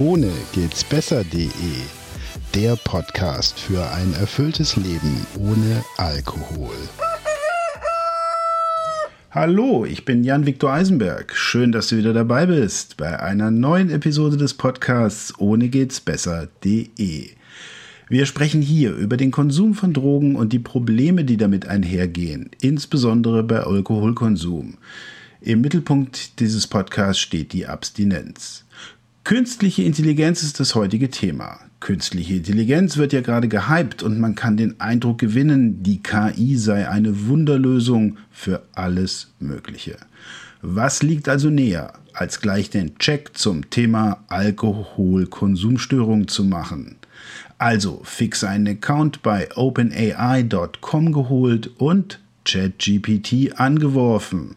Ohne geht's besser.de. Der Podcast für ein erfülltes Leben ohne Alkohol. Hallo, ich bin Jan-Viktor Eisenberg. Schön, dass du wieder dabei bist bei einer neuen Episode des Podcasts Ohne geht's besser.de. Wir sprechen hier über den Konsum von Drogen und die Probleme, die damit einhergehen, insbesondere bei Alkoholkonsum. Im Mittelpunkt dieses Podcasts steht die Abstinenz. Künstliche Intelligenz ist das heutige Thema. Künstliche Intelligenz wird ja gerade gehypt und man kann den Eindruck gewinnen, die KI sei eine Wunderlösung für alles Mögliche. Was liegt also näher, als gleich den Check zum Thema Alkoholkonsumstörung zu machen? Also fix einen Account bei openai.com geholt und ChatGPT angeworfen.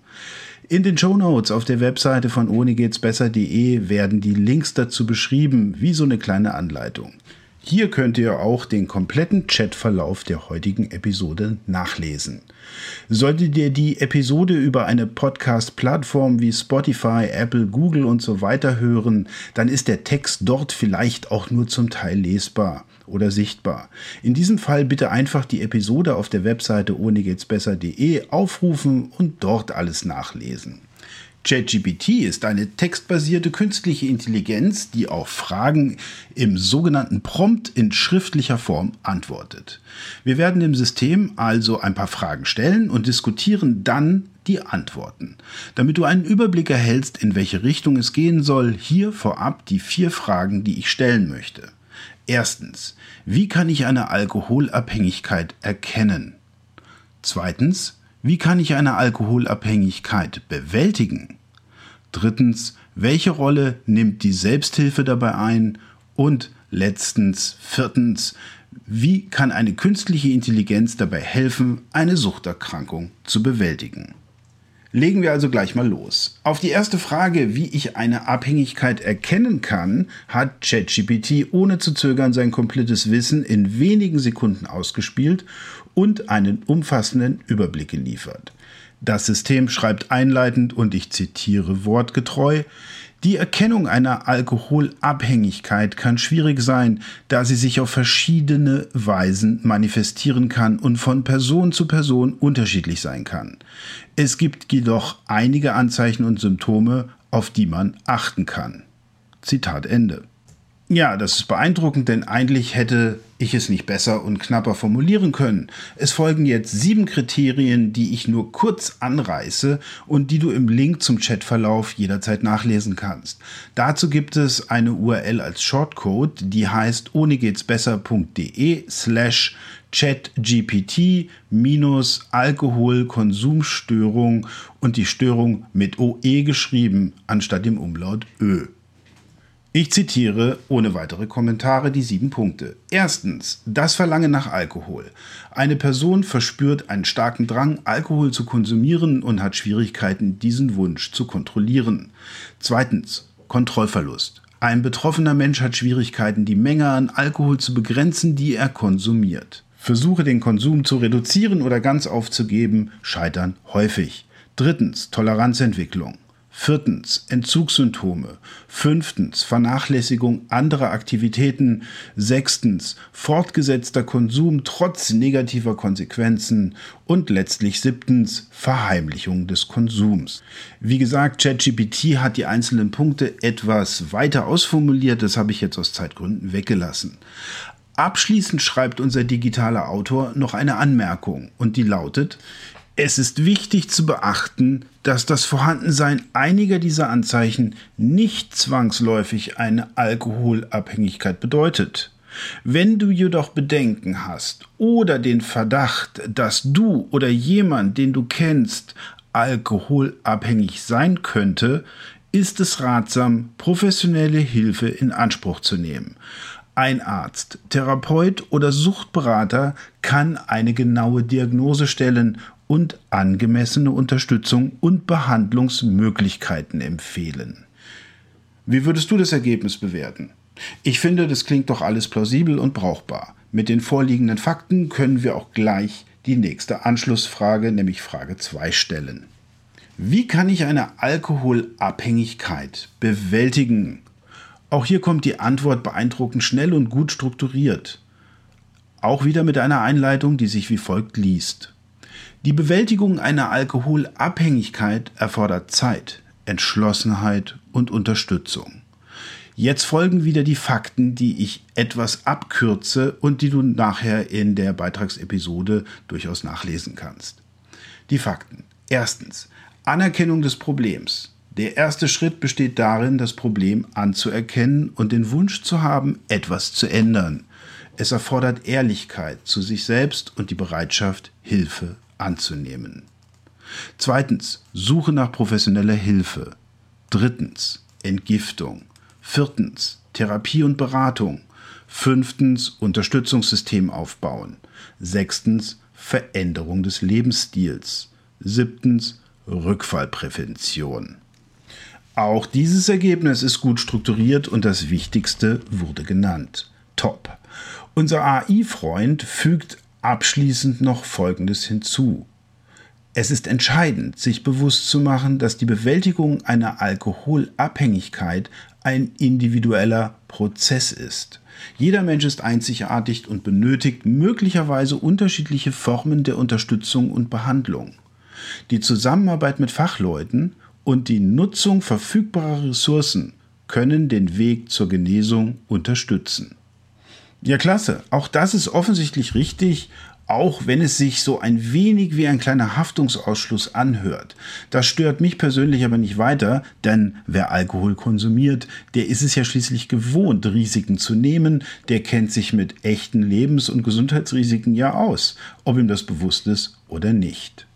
In den Show Notes auf der Webseite von ohnegehtsbesser.de werden die Links dazu beschrieben, wie so eine kleine Anleitung. Hier könnt ihr auch den kompletten Chatverlauf der heutigen Episode nachlesen. Solltet ihr die Episode über eine Podcast-Plattform wie Spotify, Apple, Google und so weiter hören, dann ist der Text dort vielleicht auch nur zum Teil lesbar oder sichtbar. In diesem Fall bitte einfach die Episode auf der Webseite ohnegehtsbesser.de aufrufen und dort alles nachlesen. ChatGPT ist eine textbasierte künstliche Intelligenz, die auf Fragen im sogenannten Prompt in schriftlicher Form antwortet. Wir werden dem System also ein paar Fragen stellen und diskutieren dann die Antworten. Damit du einen Überblick erhältst, in welche Richtung es gehen soll, hier vorab die vier Fragen, die ich stellen möchte. Erstens, wie kann ich eine Alkoholabhängigkeit erkennen? Zweitens, wie kann ich eine Alkoholabhängigkeit bewältigen? Drittens, welche Rolle nimmt die Selbsthilfe dabei ein? Und letztens, viertens, wie kann eine künstliche Intelligenz dabei helfen, eine Suchterkrankung zu bewältigen? Legen wir also gleich mal los. Auf die erste Frage, wie ich eine Abhängigkeit erkennen kann, hat ChatGPT ohne zu zögern sein komplettes Wissen in wenigen Sekunden ausgespielt und einen umfassenden Überblick geliefert. Das System schreibt einleitend und ich zitiere wortgetreu, die Erkennung einer Alkoholabhängigkeit kann schwierig sein, da sie sich auf verschiedene Weisen manifestieren kann und von Person zu Person unterschiedlich sein kann. Es gibt jedoch einige Anzeichen und Symptome, auf die man achten kann. Zitat Ende. Ja, das ist beeindruckend, denn eigentlich hätte ich es nicht besser und knapper formulieren können. Es folgen jetzt sieben Kriterien, die ich nur kurz anreiße und die du im Link zum Chatverlauf jederzeit nachlesen kannst. Dazu gibt es eine URL als Shortcode, die heißt ohnegehtsbesser.de slash chatgpt minus Alkoholkonsumstörung und die Störung mit OE geschrieben anstatt dem Umlaut Ö. Ich zitiere ohne weitere Kommentare die sieben Punkte. Erstens, das Verlangen nach Alkohol. Eine Person verspürt einen starken Drang, Alkohol zu konsumieren und hat Schwierigkeiten, diesen Wunsch zu kontrollieren. Zweitens, Kontrollverlust. Ein betroffener Mensch hat Schwierigkeiten, die Menge an Alkohol zu begrenzen, die er konsumiert. Versuche den Konsum zu reduzieren oder ganz aufzugeben, scheitern häufig. Drittens, Toleranzentwicklung. Viertens Entzugssymptome. Fünftens Vernachlässigung anderer Aktivitäten. Sechstens fortgesetzter Konsum trotz negativer Konsequenzen. Und letztlich siebtens Verheimlichung des Konsums. Wie gesagt, ChatGPT hat die einzelnen Punkte etwas weiter ausformuliert. Das habe ich jetzt aus Zeitgründen weggelassen. Abschließend schreibt unser digitaler Autor noch eine Anmerkung und die lautet, es ist wichtig zu beachten, dass das Vorhandensein einiger dieser Anzeichen nicht zwangsläufig eine Alkoholabhängigkeit bedeutet. Wenn du jedoch Bedenken hast oder den Verdacht, dass du oder jemand, den du kennst, alkoholabhängig sein könnte, ist es ratsam, professionelle Hilfe in Anspruch zu nehmen. Ein Arzt, Therapeut oder Suchtberater kann eine genaue Diagnose stellen und angemessene Unterstützung und Behandlungsmöglichkeiten empfehlen. Wie würdest du das Ergebnis bewerten? Ich finde, das klingt doch alles plausibel und brauchbar. Mit den vorliegenden Fakten können wir auch gleich die nächste Anschlussfrage, nämlich Frage 2, stellen. Wie kann ich eine Alkoholabhängigkeit bewältigen? Auch hier kommt die Antwort beeindruckend schnell und gut strukturiert. Auch wieder mit einer Einleitung, die sich wie folgt liest. Die Bewältigung einer Alkoholabhängigkeit erfordert Zeit, Entschlossenheit und Unterstützung. Jetzt folgen wieder die Fakten, die ich etwas abkürze und die du nachher in der Beitragsepisode durchaus nachlesen kannst. Die Fakten. Erstens. Anerkennung des Problems. Der erste Schritt besteht darin, das Problem anzuerkennen und den Wunsch zu haben, etwas zu ändern. Es erfordert Ehrlichkeit zu sich selbst und die Bereitschaft, Hilfe anzunehmen. Zweitens, Suche nach professioneller Hilfe. Drittens, Entgiftung. Viertens, Therapie und Beratung. Fünftens, Unterstützungssystem aufbauen. Sechstens, Veränderung des Lebensstils. Siebtens, Rückfallprävention. Auch dieses Ergebnis ist gut strukturiert und das Wichtigste wurde genannt. Top. Unser AI-Freund fügt abschließend noch Folgendes hinzu. Es ist entscheidend, sich bewusst zu machen, dass die Bewältigung einer Alkoholabhängigkeit ein individueller Prozess ist. Jeder Mensch ist einzigartig und benötigt möglicherweise unterschiedliche Formen der Unterstützung und Behandlung. Die Zusammenarbeit mit Fachleuten und die Nutzung verfügbarer Ressourcen können den Weg zur Genesung unterstützen. Ja, klasse. Auch das ist offensichtlich richtig, auch wenn es sich so ein wenig wie ein kleiner Haftungsausschluss anhört. Das stört mich persönlich aber nicht weiter, denn wer Alkohol konsumiert, der ist es ja schließlich gewohnt, Risiken zu nehmen, der kennt sich mit echten Lebens- und Gesundheitsrisiken ja aus, ob ihm das bewusst ist oder nicht.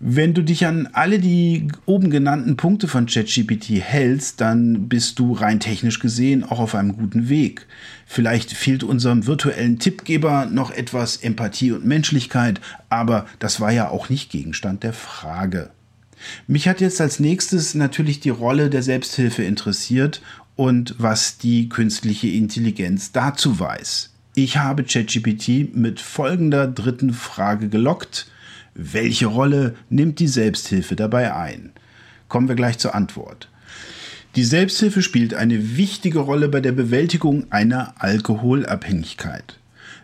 Wenn du dich an alle die oben genannten Punkte von ChatGPT hältst, dann bist du rein technisch gesehen auch auf einem guten Weg. Vielleicht fehlt unserem virtuellen Tippgeber noch etwas Empathie und Menschlichkeit, aber das war ja auch nicht Gegenstand der Frage. Mich hat jetzt als nächstes natürlich die Rolle der Selbsthilfe interessiert und was die künstliche Intelligenz dazu weiß. Ich habe ChatGPT mit folgender dritten Frage gelockt welche Rolle nimmt die Selbsthilfe dabei ein? Kommen wir gleich zur Antwort. Die Selbsthilfe spielt eine wichtige Rolle bei der Bewältigung einer Alkoholabhängigkeit.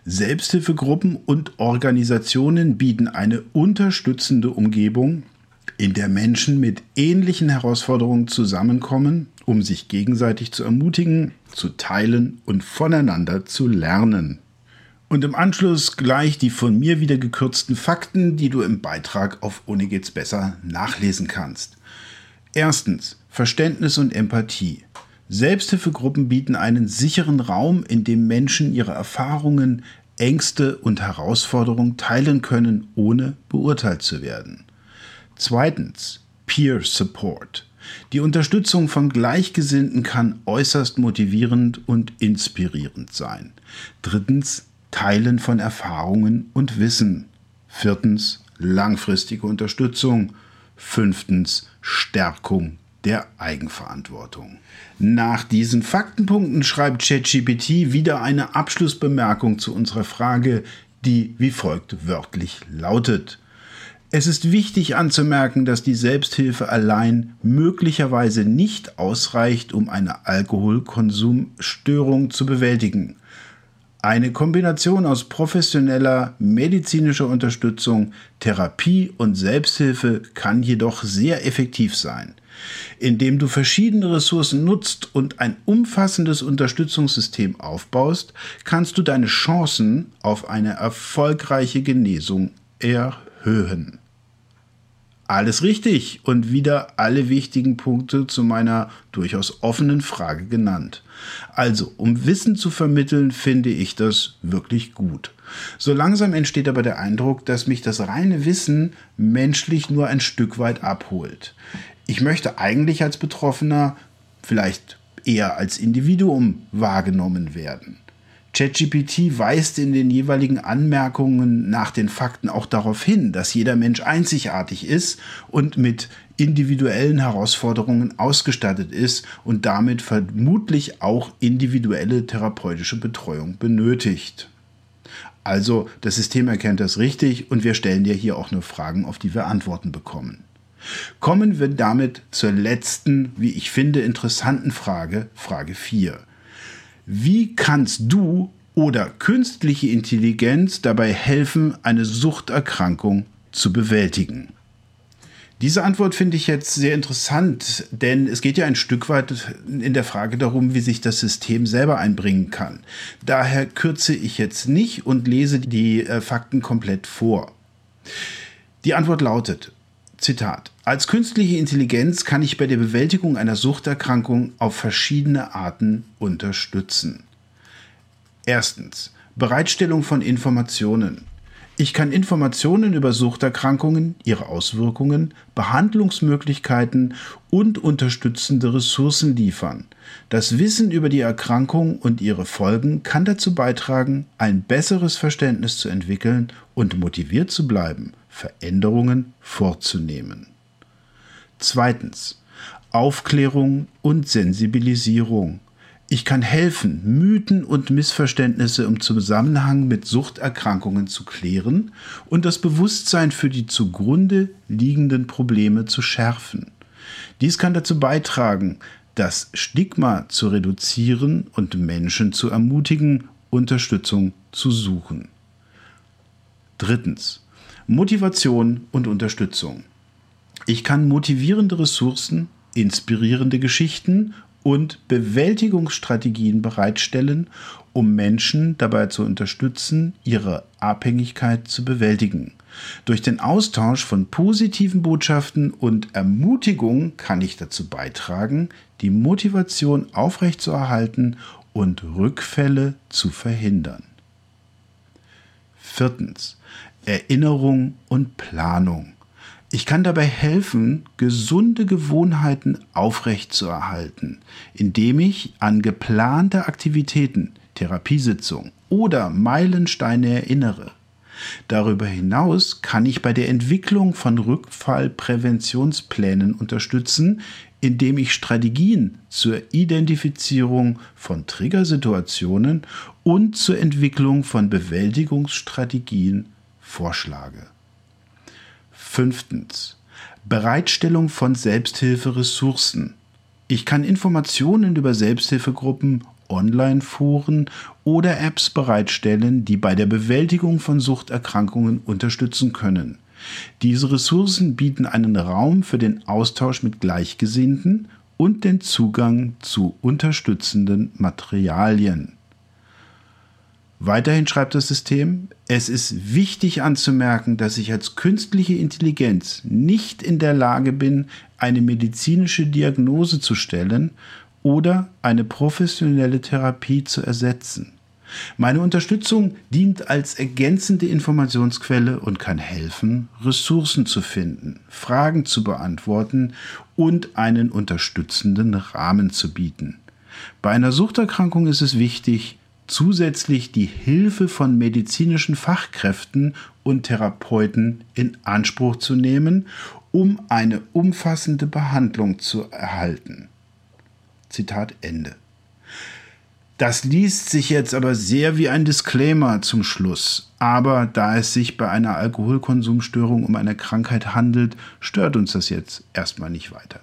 Selbsthilfegruppen und Organisationen bieten eine unterstützende Umgebung, in der Menschen mit ähnlichen Herausforderungen zusammenkommen, um sich gegenseitig zu ermutigen, zu teilen und voneinander zu lernen. Und im Anschluss gleich die von mir wieder gekürzten Fakten, die du im Beitrag auf Ohne geht's besser nachlesen kannst. Erstens Verständnis und Empathie. Selbsthilfegruppen bieten einen sicheren Raum, in dem Menschen ihre Erfahrungen, Ängste und Herausforderungen teilen können, ohne beurteilt zu werden. Zweitens Peer Support. Die Unterstützung von Gleichgesinnten kann äußerst motivierend und inspirierend sein. Drittens Teilen von Erfahrungen und Wissen. Viertens, langfristige Unterstützung. Fünftens, Stärkung der Eigenverantwortung. Nach diesen Faktenpunkten schreibt ChatGPT wieder eine Abschlussbemerkung zu unserer Frage, die wie folgt wörtlich lautet. Es ist wichtig anzumerken, dass die Selbsthilfe allein möglicherweise nicht ausreicht, um eine Alkoholkonsumstörung zu bewältigen. Eine Kombination aus professioneller medizinischer Unterstützung, Therapie und Selbsthilfe kann jedoch sehr effektiv sein. Indem du verschiedene Ressourcen nutzt und ein umfassendes Unterstützungssystem aufbaust, kannst du deine Chancen auf eine erfolgreiche Genesung erhöhen. Alles richtig und wieder alle wichtigen Punkte zu meiner durchaus offenen Frage genannt. Also, um Wissen zu vermitteln, finde ich das wirklich gut. So langsam entsteht aber der Eindruck, dass mich das reine Wissen menschlich nur ein Stück weit abholt. Ich möchte eigentlich als Betroffener vielleicht eher als Individuum wahrgenommen werden. ChatGPT weist in den jeweiligen Anmerkungen nach den Fakten auch darauf hin, dass jeder Mensch einzigartig ist und mit individuellen Herausforderungen ausgestattet ist und damit vermutlich auch individuelle therapeutische Betreuung benötigt. Also das System erkennt das richtig und wir stellen dir hier auch nur Fragen, auf die wir Antworten bekommen. Kommen wir damit zur letzten, wie ich finde, interessanten Frage, Frage 4. Wie kannst du oder künstliche Intelligenz dabei helfen, eine Suchterkrankung zu bewältigen? Diese Antwort finde ich jetzt sehr interessant, denn es geht ja ein Stück weit in der Frage darum, wie sich das System selber einbringen kann. Daher kürze ich jetzt nicht und lese die äh, Fakten komplett vor. Die Antwort lautet, Zitat, als künstliche Intelligenz kann ich bei der Bewältigung einer Suchterkrankung auf verschiedene Arten unterstützen. Erstens, Bereitstellung von Informationen. Ich kann Informationen über Suchterkrankungen, ihre Auswirkungen, Behandlungsmöglichkeiten und unterstützende Ressourcen liefern. Das Wissen über die Erkrankung und ihre Folgen kann dazu beitragen, ein besseres Verständnis zu entwickeln und motiviert zu bleiben, Veränderungen vorzunehmen. Zweitens. Aufklärung und Sensibilisierung. Ich kann helfen, Mythen und Missverständnisse im Zusammenhang mit Suchterkrankungen zu klären und das Bewusstsein für die zugrunde liegenden Probleme zu schärfen. Dies kann dazu beitragen, das Stigma zu reduzieren und Menschen zu ermutigen, Unterstützung zu suchen. Drittens. Motivation und Unterstützung. Ich kann motivierende Ressourcen, inspirierende Geschichten und Bewältigungsstrategien bereitstellen, um Menschen dabei zu unterstützen, ihre Abhängigkeit zu bewältigen. Durch den Austausch von positiven Botschaften und Ermutigung kann ich dazu beitragen, die Motivation aufrechtzuerhalten und Rückfälle zu verhindern. Viertens. Erinnerung und Planung. Ich kann dabei helfen, gesunde Gewohnheiten aufrechtzuerhalten, indem ich an geplante Aktivitäten, Therapiesitzungen oder Meilensteine erinnere. Darüber hinaus kann ich bei der Entwicklung von Rückfallpräventionsplänen unterstützen, indem ich Strategien zur Identifizierung von Triggersituationen und zur Entwicklung von Bewältigungsstrategien vorschlage. Fünftens. Bereitstellung von Selbsthilferessourcen. Ich kann Informationen über Selbsthilfegruppen, Online-Foren oder Apps bereitstellen, die bei der Bewältigung von Suchterkrankungen unterstützen können. Diese Ressourcen bieten einen Raum für den Austausch mit Gleichgesinnten und den Zugang zu unterstützenden Materialien. Weiterhin schreibt das System, es ist wichtig anzumerken, dass ich als künstliche Intelligenz nicht in der Lage bin, eine medizinische Diagnose zu stellen oder eine professionelle Therapie zu ersetzen. Meine Unterstützung dient als ergänzende Informationsquelle und kann helfen, Ressourcen zu finden, Fragen zu beantworten und einen unterstützenden Rahmen zu bieten. Bei einer Suchterkrankung ist es wichtig, zusätzlich die Hilfe von medizinischen Fachkräften und Therapeuten in Anspruch zu nehmen, um eine umfassende Behandlung zu erhalten. Zitat Ende. Das liest sich jetzt aber sehr wie ein Disclaimer zum Schluss. Aber da es sich bei einer Alkoholkonsumstörung um eine Krankheit handelt, stört uns das jetzt erstmal nicht weiter.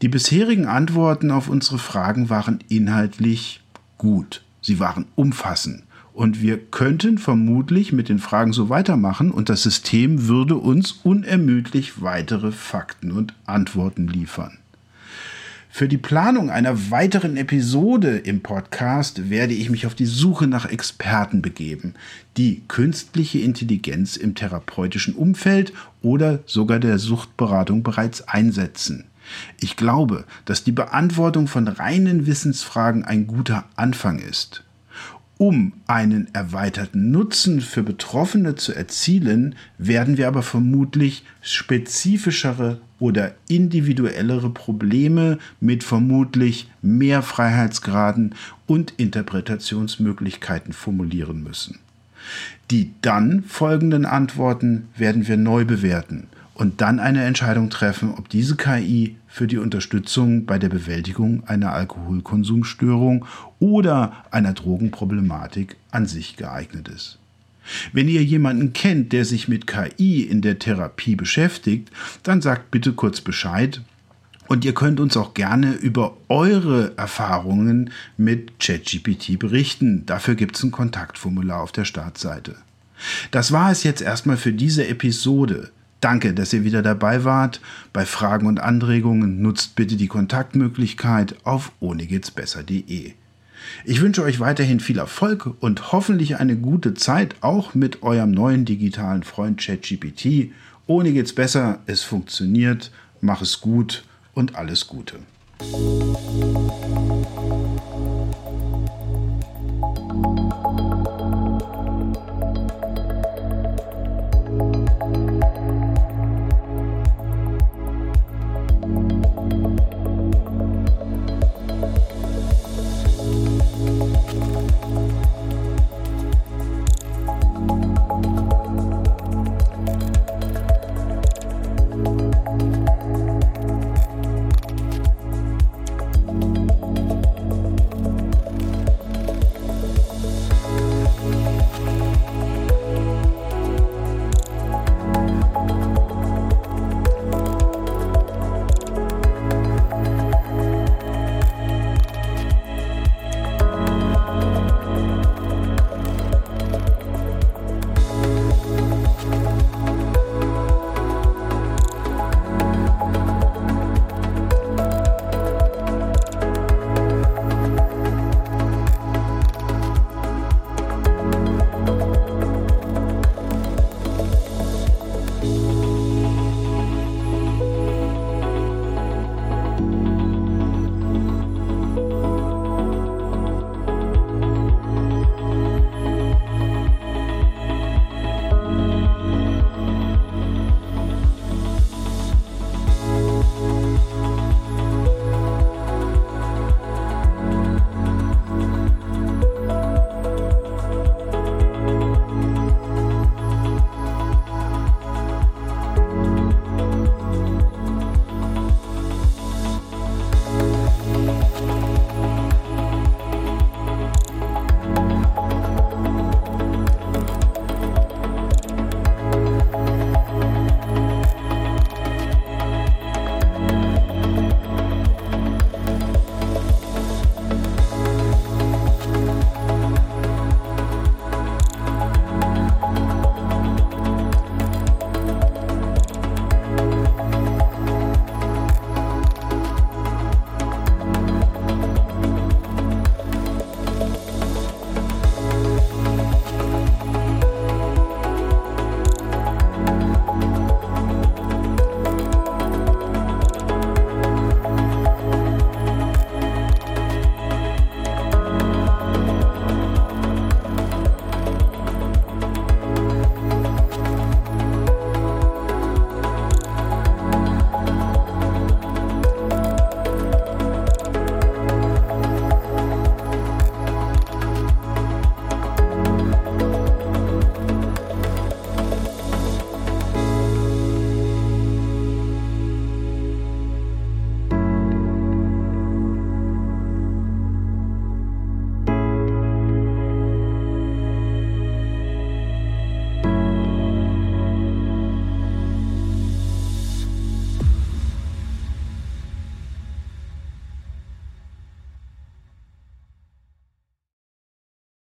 Die bisherigen Antworten auf unsere Fragen waren inhaltlich gut. Sie waren umfassend. Und wir könnten vermutlich mit den Fragen so weitermachen und das System würde uns unermüdlich weitere Fakten und Antworten liefern. Für die Planung einer weiteren Episode im Podcast werde ich mich auf die Suche nach Experten begeben, die künstliche Intelligenz im therapeutischen Umfeld oder sogar der Suchtberatung bereits einsetzen. Ich glaube, dass die Beantwortung von reinen Wissensfragen ein guter Anfang ist. Um einen erweiterten Nutzen für Betroffene zu erzielen, werden wir aber vermutlich spezifischere oder individuellere Probleme mit vermutlich mehr Freiheitsgraden und Interpretationsmöglichkeiten formulieren müssen. Die dann folgenden Antworten werden wir neu bewerten und dann eine Entscheidung treffen, ob diese KI für die Unterstützung bei der Bewältigung einer Alkoholkonsumstörung oder einer Drogenproblematik an sich geeignet ist. Wenn ihr jemanden kennt, der sich mit KI in der Therapie beschäftigt, dann sagt bitte kurz Bescheid. Und ihr könnt uns auch gerne über eure Erfahrungen mit ChatGPT berichten. Dafür gibt es ein Kontaktformular auf der Startseite. Das war es jetzt erstmal für diese Episode. Danke, dass ihr wieder dabei wart. Bei Fragen und Anregungen nutzt bitte die Kontaktmöglichkeit auf ohnegehtsbesser.de. Ich wünsche euch weiterhin viel Erfolg und hoffentlich eine gute Zeit auch mit eurem neuen digitalen Freund ChatGPT. Ohne geht's besser, es funktioniert, mach es gut und alles Gute.